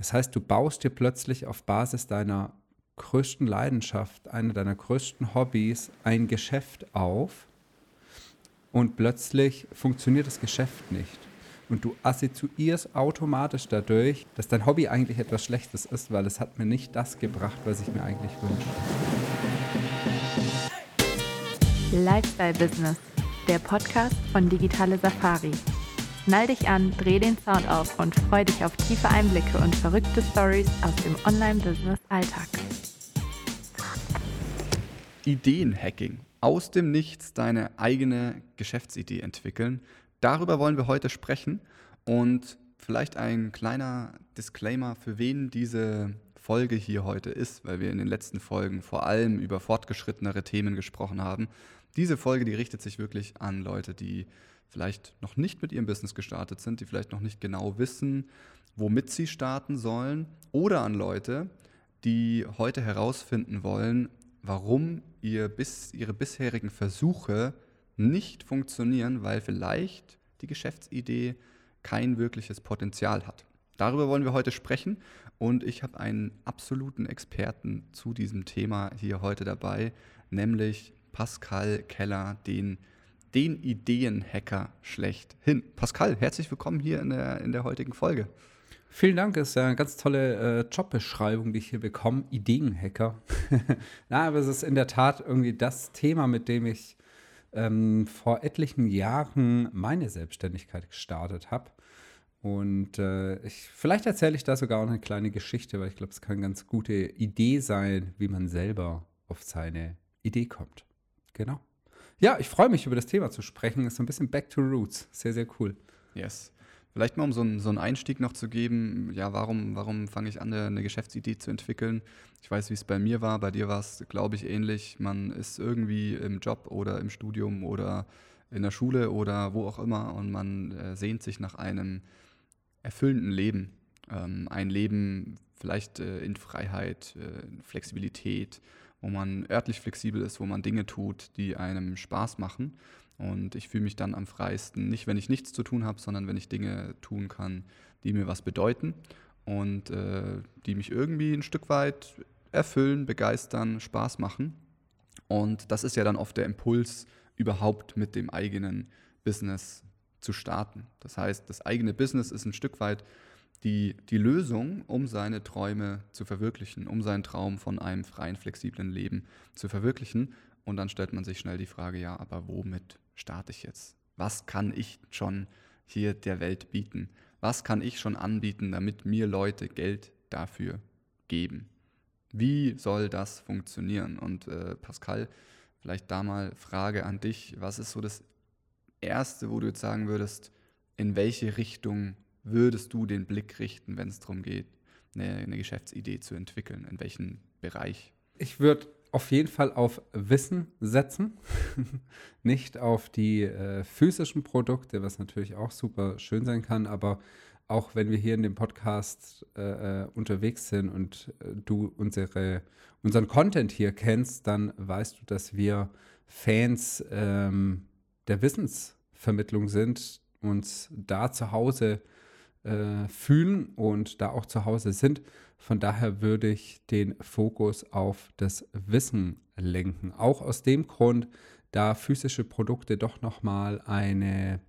Das heißt, du baust dir plötzlich auf Basis deiner größten Leidenschaft, einer deiner größten Hobbys ein Geschäft auf und plötzlich funktioniert das Geschäft nicht. Und du assoziierst automatisch dadurch, dass dein Hobby eigentlich etwas Schlechtes ist, weil es hat mir nicht das gebracht, was ich mir eigentlich wünsche. Lifestyle Business, der Podcast von Digitale Safari. Schnall dich an, dreh den Sound auf und freu dich auf tiefe Einblicke und verrückte Stories aus dem Online-Business-Alltag. Ideenhacking. Aus dem Nichts deine eigene Geschäftsidee entwickeln. Darüber wollen wir heute sprechen. Und vielleicht ein kleiner Disclaimer, für wen diese Folge hier heute ist, weil wir in den letzten Folgen vor allem über fortgeschrittenere Themen gesprochen haben. Diese Folge, die richtet sich wirklich an Leute, die vielleicht noch nicht mit ihrem Business gestartet sind, die vielleicht noch nicht genau wissen, womit sie starten sollen, oder an Leute, die heute herausfinden wollen, warum ihr bis, ihre bisherigen Versuche nicht funktionieren, weil vielleicht die Geschäftsidee kein wirkliches Potenzial hat. Darüber wollen wir heute sprechen und ich habe einen absoluten Experten zu diesem Thema hier heute dabei, nämlich Pascal Keller, den den Ideenhacker schlechthin. Pascal, herzlich willkommen hier in der, in der heutigen Folge. Vielen Dank, ist ja eine ganz tolle äh, Jobbeschreibung, die ich hier bekomme. Ideenhacker. Na, aber es ist in der Tat irgendwie das Thema, mit dem ich ähm, vor etlichen Jahren meine Selbstständigkeit gestartet habe. Und äh, ich, vielleicht erzähle ich da sogar auch eine kleine Geschichte, weil ich glaube, es kann eine ganz gute Idee sein, wie man selber auf seine Idee kommt. Genau. Ja, ich freue mich, über das Thema zu sprechen. Ist so ein bisschen Back to Roots. Sehr, sehr cool. Yes. Vielleicht mal, um so einen, so einen Einstieg noch zu geben, ja, warum, warum fange ich an, eine Geschäftsidee zu entwickeln? Ich weiß, wie es bei mir war. Bei dir war es, glaube ich, ähnlich. Man ist irgendwie im Job oder im Studium oder in der Schule oder wo auch immer und man äh, sehnt sich nach einem erfüllenden Leben. Ähm, ein Leben vielleicht äh, in Freiheit, äh, Flexibilität, wo man örtlich flexibel ist, wo man Dinge tut, die einem Spaß machen. Und ich fühle mich dann am freiesten, nicht wenn ich nichts zu tun habe, sondern wenn ich Dinge tun kann, die mir was bedeuten und äh, die mich irgendwie ein Stück weit erfüllen, begeistern, Spaß machen. Und das ist ja dann oft der Impuls, überhaupt mit dem eigenen Business zu starten. Das heißt, das eigene Business ist ein Stück weit die, die Lösung, um seine Träume zu verwirklichen, um seinen Traum von einem freien, flexiblen Leben zu verwirklichen. Und dann stellt man sich schnell die Frage, ja, aber womit starte ich jetzt? Was kann ich schon hier der Welt bieten? Was kann ich schon anbieten, damit mir Leute Geld dafür geben? Wie soll das funktionieren? Und äh, Pascal, vielleicht da mal Frage an dich. Was ist so das Erste, wo du jetzt sagen würdest, in welche Richtung würdest du den Blick richten, wenn es darum geht, eine, eine Geschäftsidee zu entwickeln? In welchen Bereich? Ich würde auf jeden Fall auf Wissen setzen, nicht auf die äh, physischen Produkte, was natürlich auch super schön sein kann, aber auch wenn wir hier in dem Podcast äh, äh unterwegs sind und äh, du unsere, unseren Content hier kennst, dann weißt du, dass wir Fans ähm, der Wissensvermittlung sind, uns da zu Hause äh, fühlen und da auch zu Hause sind. Von daher würde ich den Fokus auf das Wissen lenken. Auch aus dem Grund, da physische Produkte doch nochmal eine,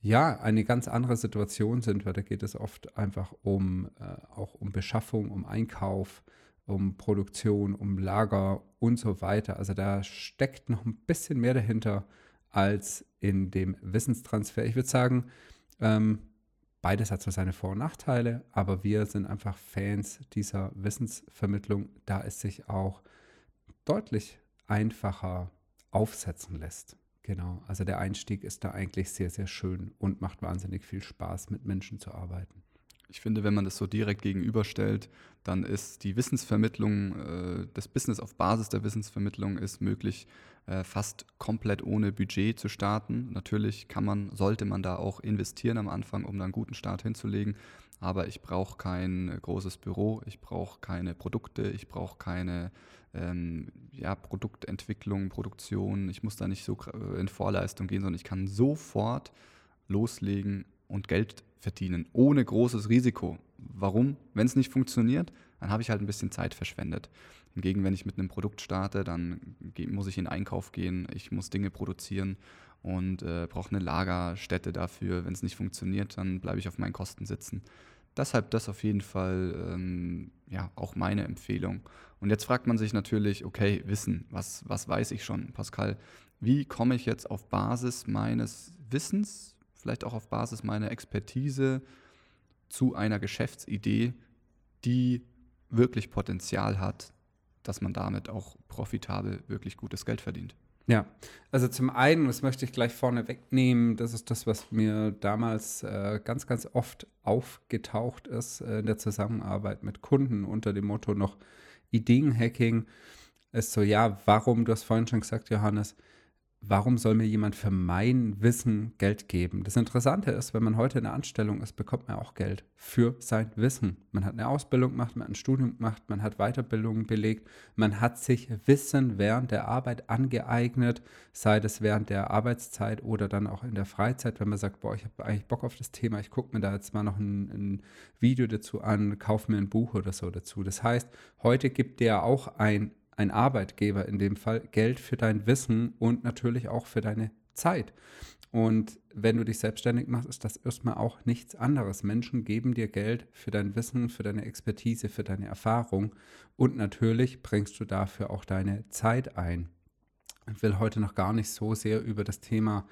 ja, eine ganz andere Situation sind, weil da geht es oft einfach um, äh, auch um Beschaffung, um Einkauf, um Produktion, um Lager und so weiter. Also da steckt noch ein bisschen mehr dahinter als in dem Wissenstransfer. Ich würde sagen, ähm, Beides hat zwar seine Vor- und Nachteile, aber wir sind einfach Fans dieser Wissensvermittlung, da es sich auch deutlich einfacher aufsetzen lässt. Genau, also der Einstieg ist da eigentlich sehr, sehr schön und macht wahnsinnig viel Spaß, mit Menschen zu arbeiten. Ich finde, wenn man das so direkt gegenüberstellt, dann ist die Wissensvermittlung, äh, das Business auf Basis der Wissensvermittlung ist möglich, äh, fast komplett ohne Budget zu starten. Natürlich kann man, sollte man da auch investieren am Anfang, um dann einen guten Start hinzulegen. Aber ich brauche kein großes Büro, ich brauche keine Produkte, ich brauche keine ähm, ja, Produktentwicklung, Produktion. Ich muss da nicht so äh, in Vorleistung gehen, sondern ich kann sofort loslegen und Geld verdienen, ohne großes Risiko. warum? Wenn es nicht funktioniert, dann habe ich halt ein bisschen Zeit verschwendet. Hingegen, wenn ich mit einem Produkt starte, dann muss ich in Einkauf gehen, ich muss Dinge produzieren und äh, brauche eine Lagerstätte dafür. Wenn es nicht funktioniert, dann bleibe ich auf meinen Kosten sitzen. Deshalb das auf jeden Fall ähm, ja, auch meine Empfehlung. Und jetzt fragt man sich natürlich, okay, Wissen, was, was weiß ich schon, Pascal? Wie komme ich jetzt auf Basis meines Wissens, vielleicht auch auf Basis meiner Expertise zu einer Geschäftsidee, die wirklich Potenzial hat, dass man damit auch profitabel wirklich gutes Geld verdient? Ja, also zum einen, das möchte ich gleich vorne wegnehmen, das ist das, was mir damals äh, ganz, ganz oft aufgetaucht ist äh, in der Zusammenarbeit mit Kunden unter dem Motto noch Ideenhacking, ist so, ja, warum, du hast vorhin schon gesagt, Johannes, warum soll mir jemand für mein Wissen Geld geben? Das Interessante ist, wenn man heute in der Anstellung ist, bekommt man auch Geld für sein Wissen. Man hat eine Ausbildung gemacht, man hat ein Studium gemacht, man hat Weiterbildungen belegt, man hat sich Wissen während der Arbeit angeeignet, sei das während der Arbeitszeit oder dann auch in der Freizeit, wenn man sagt, boah, ich habe eigentlich Bock auf das Thema, ich gucke mir da jetzt mal noch ein, ein Video dazu an, kaufe mir ein Buch oder so dazu. Das heißt, heute gibt der auch ein ein Arbeitgeber in dem Fall, Geld für dein Wissen und natürlich auch für deine Zeit. Und wenn du dich selbstständig machst, ist das erstmal auch nichts anderes. Menschen geben dir Geld für dein Wissen, für deine Expertise, für deine Erfahrung und natürlich bringst du dafür auch deine Zeit ein. Ich will heute noch gar nicht so sehr über das Thema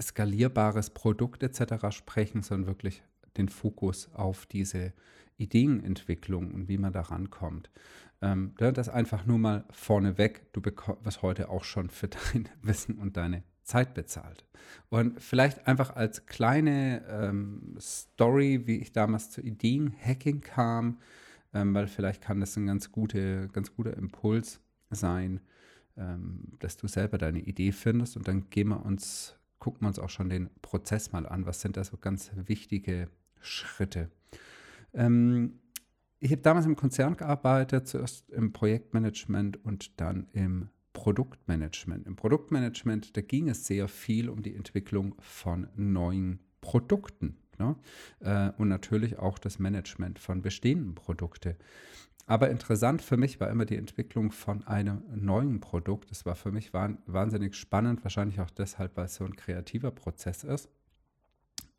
skalierbares Produkt etc. sprechen, sondern wirklich den Fokus auf diese Ideenentwicklung und wie man da rankommt. Ähm, das einfach nur mal vorneweg. Du bekommst heute auch schon für dein Wissen und deine Zeit bezahlt. Und vielleicht einfach als kleine ähm, Story, wie ich damals zu Ideenhacking kam, ähm, weil vielleicht kann das ein ganz, gute, ganz guter Impuls sein, ähm, dass du selber deine Idee findest und dann gehen wir uns, gucken wir uns auch schon den Prozess mal an. Was sind da so ganz wichtige Schritte? Ähm, ich habe damals im Konzern gearbeitet, zuerst im Projektmanagement und dann im Produktmanagement. Im Produktmanagement, da ging es sehr viel um die Entwicklung von neuen Produkten ne? Äh, und natürlich auch das Management von bestehenden Produkten. Aber interessant für mich war immer die Entwicklung von einem neuen Produkt. Das war für mich wahnsinnig spannend, wahrscheinlich auch deshalb, weil es so ein kreativer Prozess ist.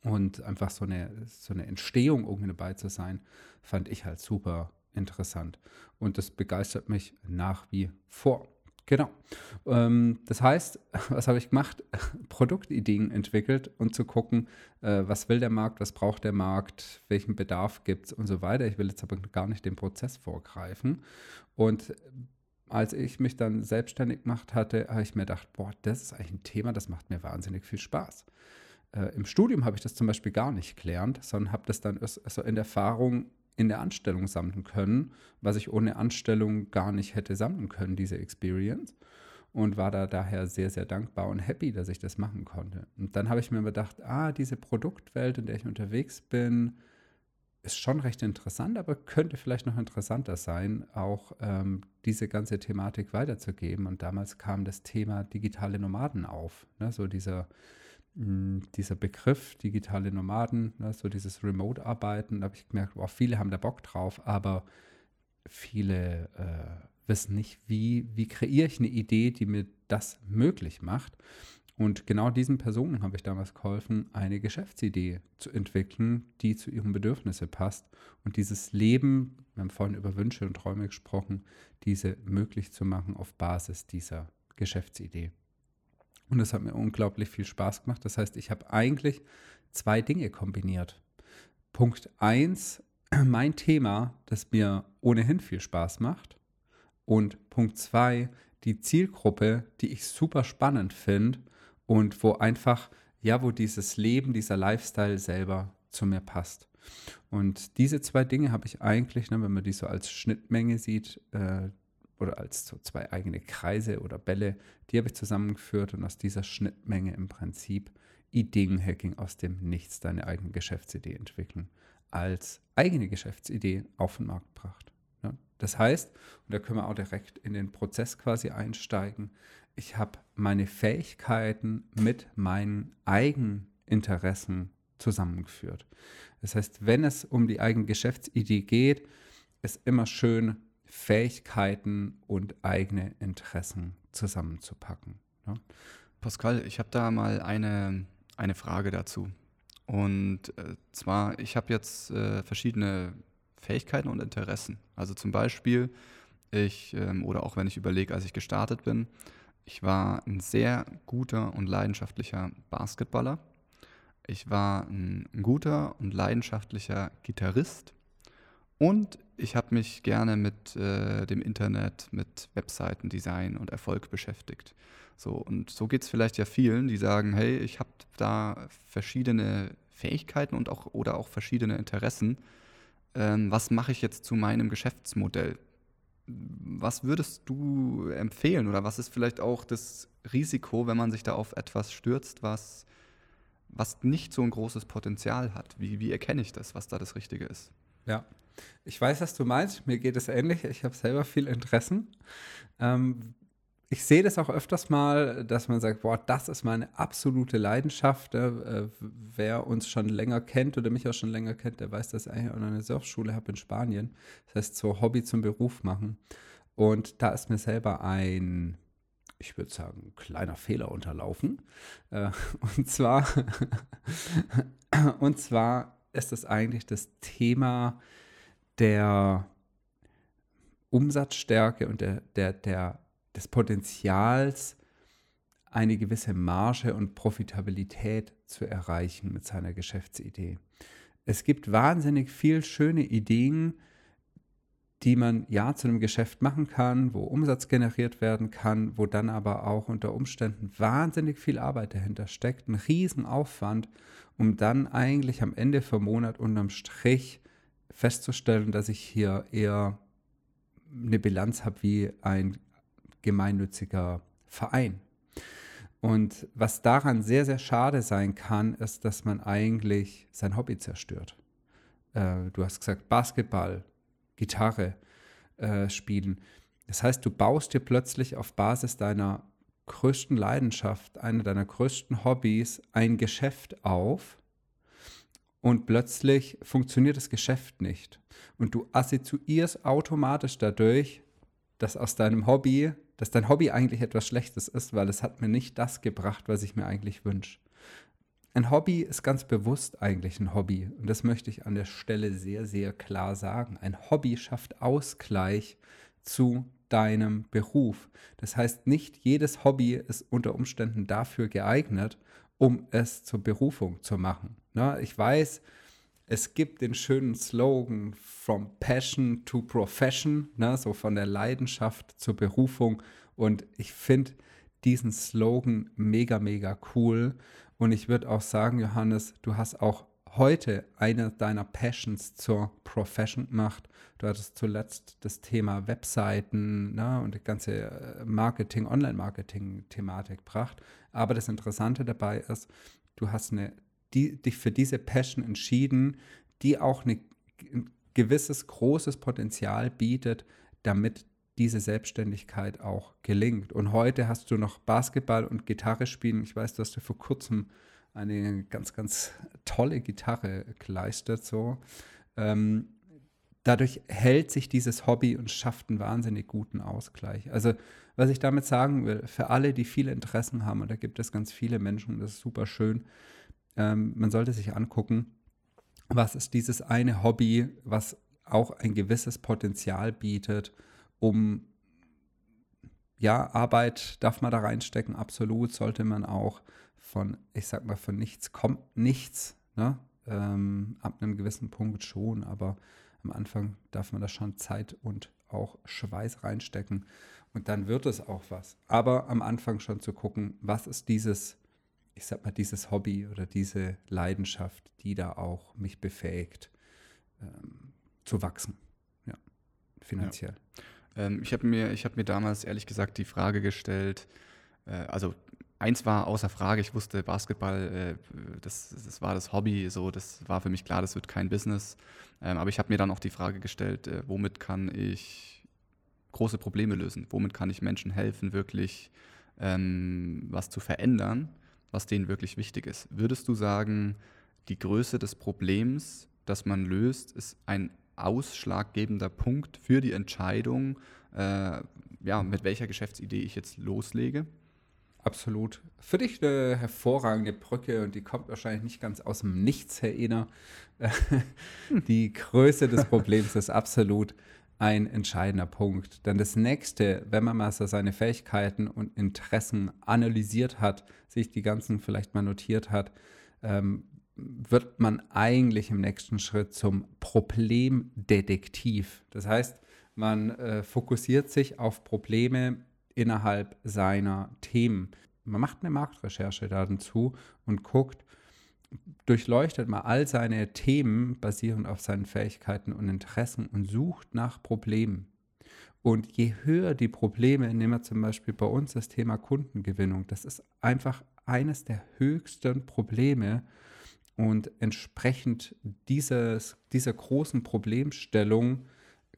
Und einfach so eine, so eine Entstehung irgendwie dabei zu sein, fand ich halt super interessant. Und das begeistert mich nach wie vor. Genau. Ähm, das heißt, was habe ich gemacht? Produktideen entwickelt und zu gucken, äh, was will der Markt, was braucht der Markt, welchen Bedarf gibt es und so weiter. Ich will jetzt aber gar nicht den Prozess vorgreifen. Und als ich mich dann selbstständig gemacht hatte, habe ich mir gedacht, boah, das ist eigentlich ein Thema, das macht mir wahnsinnig viel Spaß. Äh, Im Studium habe ich das zum Beispiel gar nicht gelernt, sondern habe das dann also in Erfahrung in der Anstellung sammeln können, was ich ohne Anstellung gar nicht hätte sammeln können, diese Experience. Und war da daher sehr, sehr dankbar und happy, dass ich das machen konnte. Und dann habe ich mir gedacht, ah, diese Produktwelt, in der ich unterwegs bin, ist schon recht interessant, aber könnte vielleicht noch interessanter sein, auch ähm, diese ganze Thematik weiterzugeben. Und damals kam das Thema digitale Nomaden auf. Ne? So dieser dieser Begriff digitale Nomaden, ne, so dieses Remote-Arbeiten, da habe ich gemerkt, wow, viele haben da Bock drauf, aber viele äh, wissen nicht, wie, wie kreiere ich eine Idee, die mir das möglich macht. Und genau diesen Personen habe ich damals geholfen, eine Geschäftsidee zu entwickeln, die zu ihren Bedürfnissen passt und dieses Leben, wir haben vorhin über Wünsche und Träume gesprochen, diese möglich zu machen auf Basis dieser Geschäftsidee. Und das hat mir unglaublich viel Spaß gemacht. Das heißt, ich habe eigentlich zwei Dinge kombiniert. Punkt 1, mein Thema, das mir ohnehin viel Spaß macht. Und Punkt 2, die Zielgruppe, die ich super spannend finde und wo einfach, ja, wo dieses Leben, dieser Lifestyle selber zu mir passt. Und diese zwei Dinge habe ich eigentlich, ne, wenn man die so als Schnittmenge sieht, äh, oder als so zwei eigene Kreise oder Bälle, die habe ich zusammengeführt und aus dieser Schnittmenge im Prinzip Ideenhacking aus dem Nichts deine eigene Geschäftsidee entwickeln, als eigene Geschäftsidee auf den Markt gebracht. Ja, das heißt, und da können wir auch direkt in den Prozess quasi einsteigen, ich habe meine Fähigkeiten mit meinen Eigeninteressen zusammengeführt. Das heißt, wenn es um die eigene Geschäftsidee geht, ist immer schön, Fähigkeiten und eigene Interessen zusammenzupacken. Ne? Pascal, ich habe da mal eine, eine Frage dazu. Und äh, zwar, ich habe jetzt äh, verschiedene Fähigkeiten und Interessen. Also zum Beispiel, ich, ähm, oder auch wenn ich überlege, als ich gestartet bin, ich war ein sehr guter und leidenschaftlicher Basketballer. Ich war ein, ein guter und leidenschaftlicher Gitarrist. Und ich habe mich gerne mit äh, dem Internet, mit Webseitendesign und Erfolg beschäftigt. So, und so geht es vielleicht ja vielen, die sagen, hey, ich habe da verschiedene Fähigkeiten und auch oder auch verschiedene Interessen. Ähm, was mache ich jetzt zu meinem Geschäftsmodell? Was würdest du empfehlen oder was ist vielleicht auch das Risiko, wenn man sich da auf etwas stürzt, was, was nicht so ein großes Potenzial hat? Wie, wie erkenne ich das, was da das Richtige ist? Ja, ich weiß, was du meinst. Mir geht es ähnlich. Ich habe selber viel Interessen. Ähm, ich sehe das auch öfters mal, dass man sagt, boah, das ist meine absolute Leidenschaft. Äh, wer uns schon länger kennt oder mich auch schon länger kennt, der weiß, dass ich eigentlich auch eine Surfschule habe in Spanien. Das heißt, so Hobby zum Beruf machen. Und da ist mir selber ein, ich würde sagen, kleiner Fehler unterlaufen. Äh, und zwar, und zwar ist es eigentlich das Thema der Umsatzstärke und der, der, der des Potenzials, eine gewisse Marge und Profitabilität zu erreichen mit seiner Geschäftsidee. Es gibt wahnsinnig viel schöne Ideen, die man ja zu einem Geschäft machen kann, wo Umsatz generiert werden kann, wo dann aber auch unter Umständen wahnsinnig viel Arbeit dahinter steckt, ein Riesenaufwand, um dann eigentlich am Ende vom Monat unterm Strich festzustellen, dass ich hier eher eine Bilanz habe wie ein gemeinnütziger Verein. Und was daran sehr, sehr schade sein kann, ist, dass man eigentlich sein Hobby zerstört. Äh, du hast gesagt, Basketball, Gitarre äh, spielen. Das heißt, du baust dir plötzlich auf Basis deiner größten Leidenschaft, einer deiner größten Hobbys, ein Geschäft auf und plötzlich funktioniert das Geschäft nicht. Und du assoziierst automatisch dadurch, dass aus deinem Hobby dass dein Hobby eigentlich etwas Schlechtes ist, weil es hat mir nicht das gebracht, was ich mir eigentlich wünsche. Ein Hobby ist ganz bewusst eigentlich ein Hobby. Und das möchte ich an der Stelle sehr, sehr klar sagen. Ein Hobby schafft Ausgleich zu deinem Beruf. Das heißt, nicht jedes Hobby ist unter Umständen dafür geeignet, um es zur Berufung zu machen. Na, ich weiß, es gibt den schönen Slogan From Passion to Profession, ne, so von der Leidenschaft zur Berufung. Und ich finde diesen Slogan mega, mega cool. Und ich würde auch sagen, Johannes, du hast auch heute eine deiner Passions zur Profession gemacht. Du hattest zuletzt das Thema Webseiten ne, und die ganze äh, Marketing, Online-Marketing-Thematik gebracht. Aber das Interessante dabei ist, du hast eine die, dich für diese Passion entschieden, die auch eine, ein gewisses großes Potenzial bietet, damit diese Selbstständigkeit auch gelingt. Und heute hast du noch Basketball und Gitarre spielen. Ich weiß, du hast dir vor kurzem eine ganz, ganz tolle Gitarre geleistet. So. Ähm, dadurch hält sich dieses Hobby und schafft einen wahnsinnig guten Ausgleich. Also, was ich damit sagen will, für alle, die viele Interessen haben, und da gibt es ganz viele Menschen, das ist super schön, ähm, man sollte sich angucken, was ist dieses eine Hobby, was auch ein gewisses Potenzial bietet, um ja, Arbeit darf man da reinstecken, absolut, sollte man auch von, ich sag mal, von nichts kommt nichts, ne? Ähm, ab einem gewissen Punkt schon, aber am Anfang darf man da schon Zeit und auch Schweiß reinstecken und dann wird es auch was. Aber am Anfang schon zu gucken, was ist dieses ich sag mal, dieses Hobby oder diese Leidenschaft, die da auch mich befähigt, ähm, zu wachsen. Ja, finanziell. Ja. Ähm, ich habe mir, hab mir damals ehrlich gesagt die Frage gestellt, äh, also eins war außer Frage, ich wusste, Basketball, äh, das, das war das Hobby, so, das war für mich klar, das wird kein Business. Ähm, aber ich habe mir dann auch die Frage gestellt, äh, womit kann ich große Probleme lösen? Womit kann ich Menschen helfen, wirklich ähm, was zu verändern? Was denen wirklich wichtig ist. Würdest du sagen, die Größe des Problems, das man löst, ist ein ausschlaggebender Punkt für die Entscheidung, äh, ja, mit welcher Geschäftsidee ich jetzt loslege. Absolut. Für dich eine hervorragende Brücke und die kommt wahrscheinlich nicht ganz aus dem Nichts, Herr Ehner. die Größe des Problems ist absolut ein entscheidender Punkt. Denn das nächste, wenn man mal seine Fähigkeiten und Interessen analysiert hat, sich die ganzen vielleicht mal notiert hat, ähm, wird man eigentlich im nächsten Schritt zum Problemdetektiv. Das heißt, man äh, fokussiert sich auf Probleme innerhalb seiner Themen. Man macht eine Marktrecherche dazu und guckt, durchleuchtet mal all seine Themen basierend auf seinen Fähigkeiten und Interessen und sucht nach Problemen. Und je höher die Probleme, nehmen wir zum Beispiel bei uns das Thema Kundengewinnung, das ist einfach eines der höchsten Probleme. Und entsprechend dieses, dieser großen Problemstellung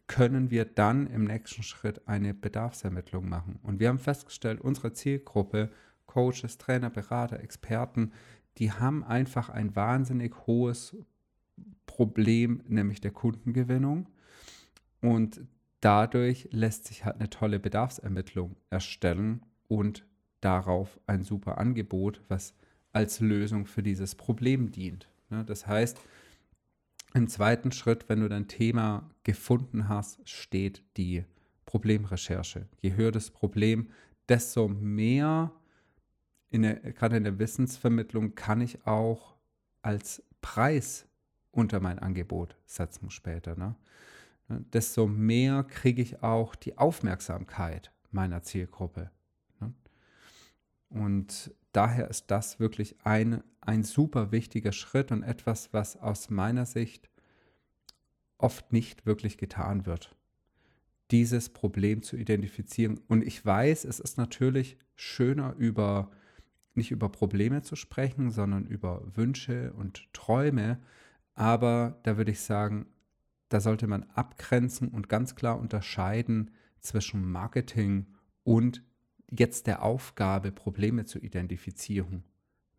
können wir dann im nächsten Schritt eine Bedarfsermittlung machen. Und wir haben festgestellt, unsere Zielgruppe, Coaches, Trainer, Berater, Experten, die haben einfach ein wahnsinnig hohes Problem, nämlich der Kundengewinnung. Und dadurch lässt sich halt eine tolle Bedarfsermittlung erstellen und darauf ein super Angebot, was als Lösung für dieses Problem dient. Ne, das heißt, im zweiten Schritt, wenn du dein Thema gefunden hast, steht die Problemrecherche. Je höher das Problem, desto mehr, in der, gerade in der Wissensvermittlung, kann ich auch als Preis unter mein Angebot setzen später. Ne? ne desto mehr kriege ich auch die Aufmerksamkeit meiner Zielgruppe. Ne? Und daher ist das wirklich ein, ein super wichtiger Schritt und etwas, was aus meiner Sicht oft nicht wirklich getan wird, dieses Problem zu identifizieren. Und ich weiß, es ist natürlich schöner über nicht über Probleme zu sprechen, sondern über Wünsche und Träume. Aber da würde ich sagen, da sollte man abgrenzen und ganz klar unterscheiden zwischen Marketing und jetzt der Aufgabe, Probleme zu identifizieren.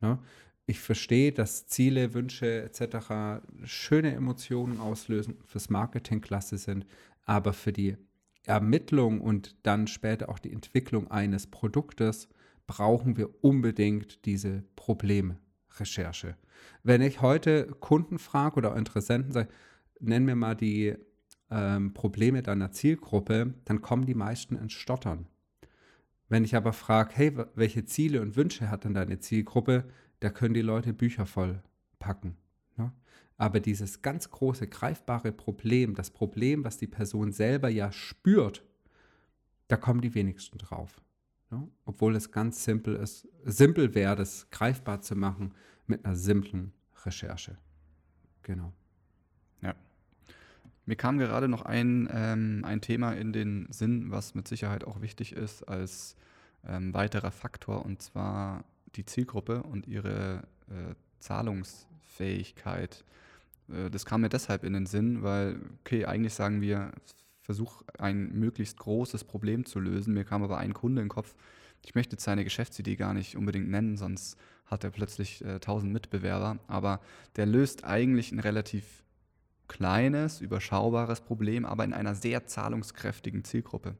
Ne? Ich verstehe, dass Ziele, Wünsche etc. schöne Emotionen auslösen, fürs Marketing klasse sind, aber für die Ermittlung und dann später auch die Entwicklung eines Produktes brauchen wir unbedingt diese Problemrecherche. Wenn ich heute Kunden frage oder Interessenten sage, nenn mir mal die ähm, Probleme deiner Zielgruppe, dann kommen die meisten ins Stottern. Wenn ich aber frage, hey, welche Ziele und Wünsche hat denn deine Zielgruppe, da können die Leute Bücher voll packen. Ne? Aber dieses ganz große, greifbare Problem, das Problem, was die Person selber ja spürt, da kommen die wenigsten drauf. Ne? Obwohl es ganz simpel ist, simpel wäre, das greifbar zu machen mit einer simplen Recherche. Genau. Ja. Mir kam gerade noch ein, ähm, ein Thema in den Sinn, was mit Sicherheit auch wichtig ist als ähm, weiterer Faktor, und zwar die Zielgruppe und ihre äh, Zahlungsfähigkeit. Äh, das kam mir deshalb in den Sinn, weil, okay, eigentlich sagen wir, versuch ein möglichst großes Problem zu lösen. Mir kam aber ein Kunde in den Kopf, ich möchte jetzt seine Geschäftsidee gar nicht unbedingt nennen, sonst hat er plötzlich äh, 1000 Mitbewerber, aber der löst eigentlich ein relativ kleines, überschaubares Problem, aber in einer sehr zahlungskräftigen Zielgruppe.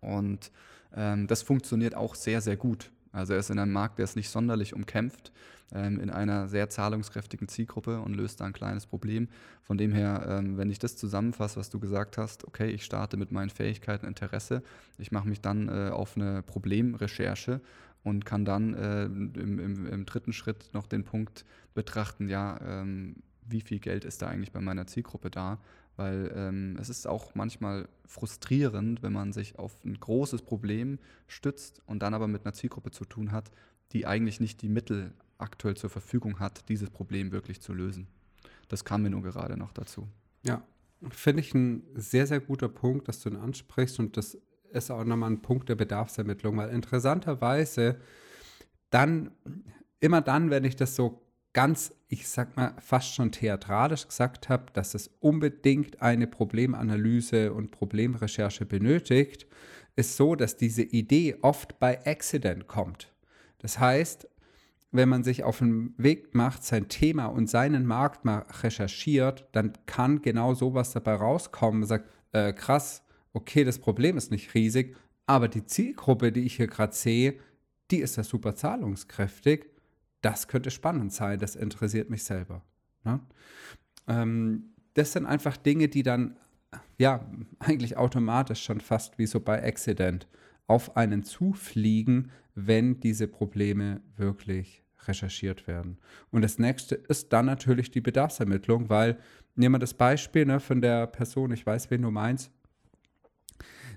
Und ähm, das funktioniert auch sehr, sehr gut. Also er ist in einem Markt, der ist nicht sonderlich umkämpft, ähm, in einer sehr zahlungskräftigen Zielgruppe und löst da ein kleines Problem. Von dem her, ähm, wenn ich das zusammenfasse, was du gesagt hast, okay, ich starte mit meinen Fähigkeiten, Interesse, ich mache mich dann äh, auf eine Problemrecherche und kann dann äh, im, im, im, dritten Schritt noch den Punkt betrachten, ja, ähm, wie viel Geld ist da eigentlich bei meiner Zielgruppe da, weil ähm, es ist auch manchmal frustrierend, wenn man sich auf ein großes Problem stützt und dann aber mit einer Zielgruppe zu tun hat, die eigentlich nicht die Mittel aktuell zur Verfügung hat, dieses Problem wirklich zu lösen. Das kam mir nur gerade noch dazu. Ja, finde ich ein sehr, sehr guter Punkt, dass du ihn ansprichst und das ist auch nochmal ein Punkt der Bedarfsermittlung, weil interessanterweise dann, immer dann, wenn ich das so ganz, ich sag mal, fast schon theatralisch gesagt habe, dass es unbedingt eine Problemanalyse und Problemrecherche benötigt, ist so, dass diese Idee oft bei Accident kommt. Das heißt, wenn man sich auf den Weg macht, sein Thema und seinen Markt mal recherchiert, dann kann genau sowas dabei rauskommen. Man sagt, äh, krass, okay, das Problem ist nicht riesig, aber die Zielgruppe, die ich hier gerade sehe, die ist ja super zahlungskräftig. Das könnte spannend sein, das interessiert mich selber. Ne? Ähm, das sind einfach Dinge, die dann ja eigentlich automatisch schon fast wie so bei Accident auf einen zufliegen, wenn diese Probleme wirklich recherchiert werden. Und das nächste ist dann natürlich die Bedarfsermittlung, weil, nehmen wir das Beispiel ne, von der Person, ich weiß, wen du meinst,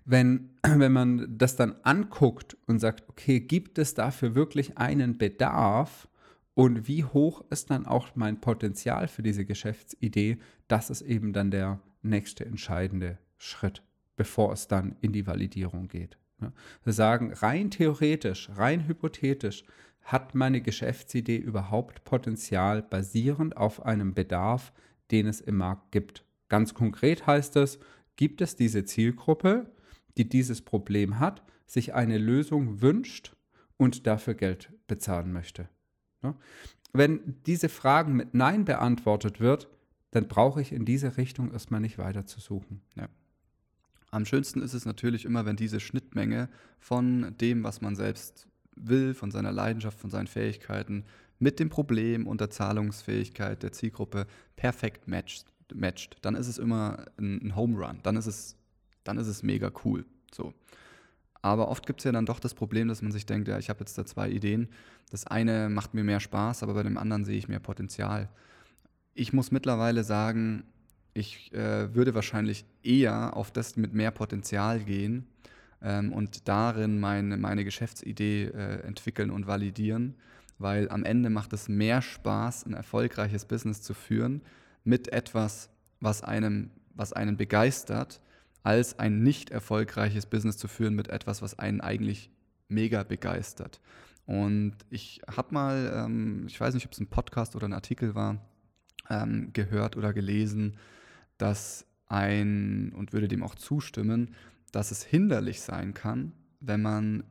wenn, wenn man das dann anguckt und sagt, okay, gibt es dafür wirklich einen Bedarf und wie hoch ist dann auch mein Potenzial für diese Geschäftsidee, das ist eben dann der nächste entscheidende Schritt, bevor es dann in die Validierung geht. Wir sagen, rein theoretisch, rein hypothetisch, hat meine Geschäftsidee überhaupt Potenzial basierend auf einem Bedarf, den es im Markt gibt. Ganz konkret heißt es, gibt es diese Zielgruppe, die dieses Problem hat, sich eine Lösung wünscht und dafür Geld bezahlen möchte. Wenn diese Fragen mit Nein beantwortet wird, dann brauche ich in diese Richtung erstmal nicht weiter zu suchen. Ja. Am schönsten ist es natürlich immer, wenn diese Schnittmenge von dem, was man selbst will, von seiner Leidenschaft, von seinen Fähigkeiten, mit dem Problem und der Zahlungsfähigkeit der Zielgruppe perfekt matcht. matcht. Dann ist es immer ein, ein Home Run. Dann ist es, dann ist es mega cool. So. Aber oft gibt es ja dann doch das Problem, dass man sich denkt, ja, ich habe jetzt da zwei Ideen. Das eine macht mir mehr Spaß, aber bei dem anderen sehe ich mehr Potenzial. Ich muss mittlerweile sagen, ich äh, würde wahrscheinlich eher auf das mit mehr Potenzial gehen ähm, und darin meine, meine Geschäftsidee äh, entwickeln und validieren, weil am Ende macht es mehr Spaß, ein erfolgreiches Business zu führen mit etwas, was einem, was einen begeistert, als ein nicht erfolgreiches Business zu führen mit etwas, was einen eigentlich mega begeistert. Und ich habe mal, ähm, ich weiß nicht, ob es ein Podcast oder ein Artikel war, ähm, gehört oder gelesen, dass ein, und würde dem auch zustimmen, dass es hinderlich sein kann, wenn man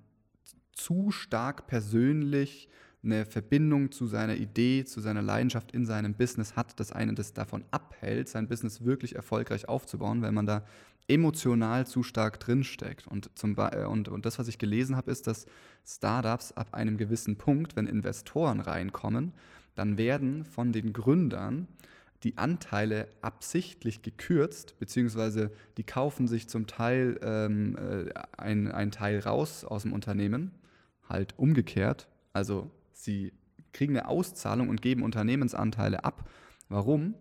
zu stark persönlich eine Verbindung zu seiner Idee, zu seiner Leidenschaft in seinem Business hat, dass einen das davon abhält, sein Business wirklich erfolgreich aufzubauen, weil man da emotional zu stark drinsteckt. Und, zum und, und das, was ich gelesen habe, ist, dass Startups ab einem gewissen Punkt, wenn Investoren reinkommen, dann werden von den Gründern die Anteile absichtlich gekürzt, beziehungsweise die kaufen sich zum Teil ähm, äh, ein, Teil raus aus dem Unternehmen, halt umgekehrt. Also sie kriegen eine Auszahlung und geben Unternehmensanteile ab. Warum?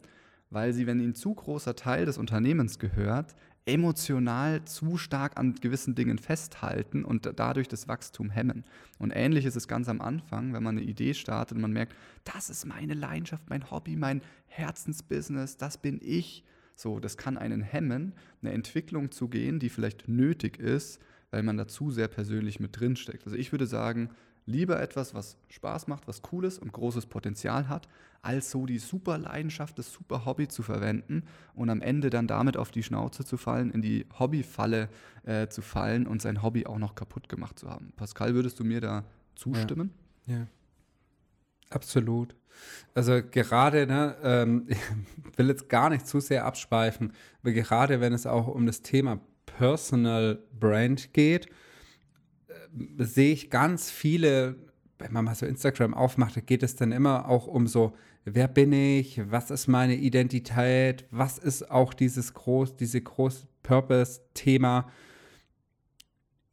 Weil sie, wenn ihnen zu großer Teil des Unternehmens gehört, emotional zu stark an gewissen Dingen festhalten und dadurch das Wachstum hemmen. Und ähnlich ist es ganz am Anfang, wenn man eine Idee startet und man merkt, das ist meine Leidenschaft, mein Hobby, mein Herzensbusiness, das bin ich. So, das kann einen hemmen, eine Entwicklung zu gehen, die vielleicht nötig ist, weil man da zu sehr persönlich mit drin steckt. Also ich würde sagen, lieber etwas, was Spaß macht, was cool ist und großes Potenzial hat, als so die super Leidenschaft, das super Hobby zu verwenden und am Ende dann damit auf die Schnauze zu fallen, in die Hobbyfalle äh, zu fallen und sein Hobby auch noch kaputt gemacht zu haben. Pascal, würdest du mir da zustimmen? Ja. ja. Absolut. Also gerade, ne, ähm, ich will jetzt gar nicht zu sehr abschweifen, aber gerade wenn es auch um das Thema Personal Brand geht, sehe ich ganz viele, wenn man mal so Instagram aufmacht, geht es dann immer auch um so, wer bin ich, was ist meine Identität, was ist auch dieses groß, diese groß Purpose-Thema.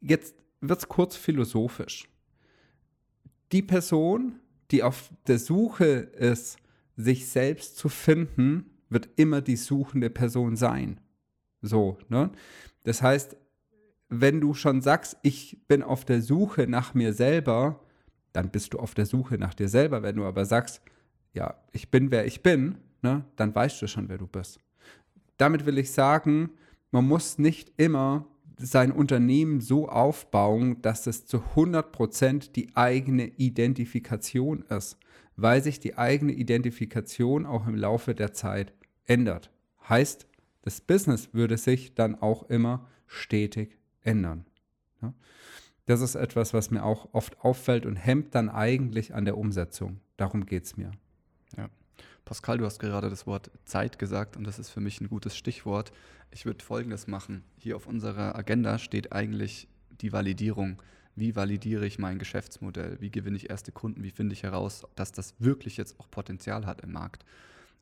Jetzt wird es kurz philosophisch. Die Person, die auf der Suche ist, sich selbst zu finden, wird immer die suchende Person sein. So, ne? Das heißt, wenn du schon sagst, ich bin auf der Suche nach mir selber, dann bist du auf der Suche nach dir selber. Wenn du aber sagst, ja, ich bin, wer ich bin, ne, dann weißt du schon, wer du bist. Damit will ich sagen, man muss nicht immer sein Unternehmen so aufbauen, dass es zu 100% die eigene Identifikation ist, weil sich die eigene Identifikation auch im Laufe der Zeit ändert. Heißt, das Business würde sich dann auch immer stetig ändern. Ja? Das ist etwas, was mir auch oft auffällt und hemmt dann eigentlich an der Umsetzung. Darum geht es mir. Ja. Pascal, du hast gerade das Wort Zeit gesagt und das ist für mich ein gutes Stichwort. Ich würde Folgendes machen. Hier auf unserer Agenda steht eigentlich die Validierung. Wie validiere ich mein Geschäftsmodell? Wie gewinne ich erste Kunden? Wie finde ich heraus, dass das wirklich jetzt auch Potenzial hat im Markt?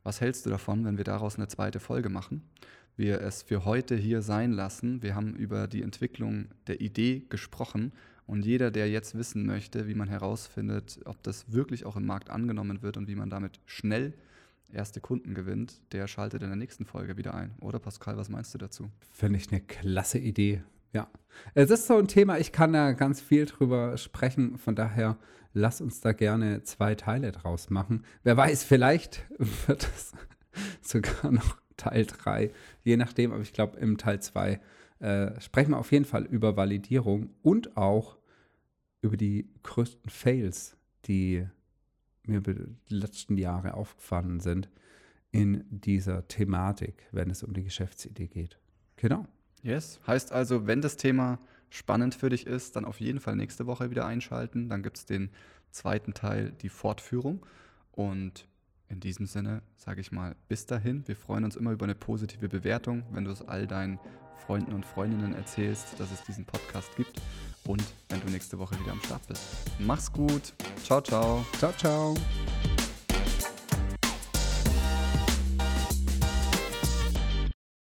Was hältst du davon, wenn wir daraus eine zweite Folge machen? Wir es für heute hier sein lassen. Wir haben über die Entwicklung der Idee gesprochen und jeder, der jetzt wissen möchte, wie man herausfindet, ob das wirklich auch im Markt angenommen wird und wie man damit schnell erste Kunden gewinnt, der schaltet in der nächsten Folge wieder ein. Oder Pascal, was meinst du dazu? Finde ich eine klasse Idee. Ja. Es ist so ein Thema, ich kann da ganz viel drüber sprechen. Von daher lass uns da gerne zwei Teile draus machen. Wer weiß, vielleicht wird es sogar noch Teil 3, je nachdem. Aber ich glaube, im Teil 2 äh, sprechen wir auf jeden Fall über Validierung und auch über die größten Fails, die mir die letzten Jahre aufgefallen sind in dieser Thematik, wenn es um die Geschäftsidee geht. Genau. Yes. Heißt also, wenn das Thema spannend für dich ist, dann auf jeden Fall nächste Woche wieder einschalten. Dann gibt es den zweiten Teil, die Fortführung. Und in diesem Sinne sage ich mal, bis dahin. Wir freuen uns immer über eine positive Bewertung, wenn du es all deinen Freunden und Freundinnen erzählst, dass es diesen Podcast gibt und wenn du nächste Woche wieder am Start bist. Mach's gut. Ciao, ciao. Ciao, ciao.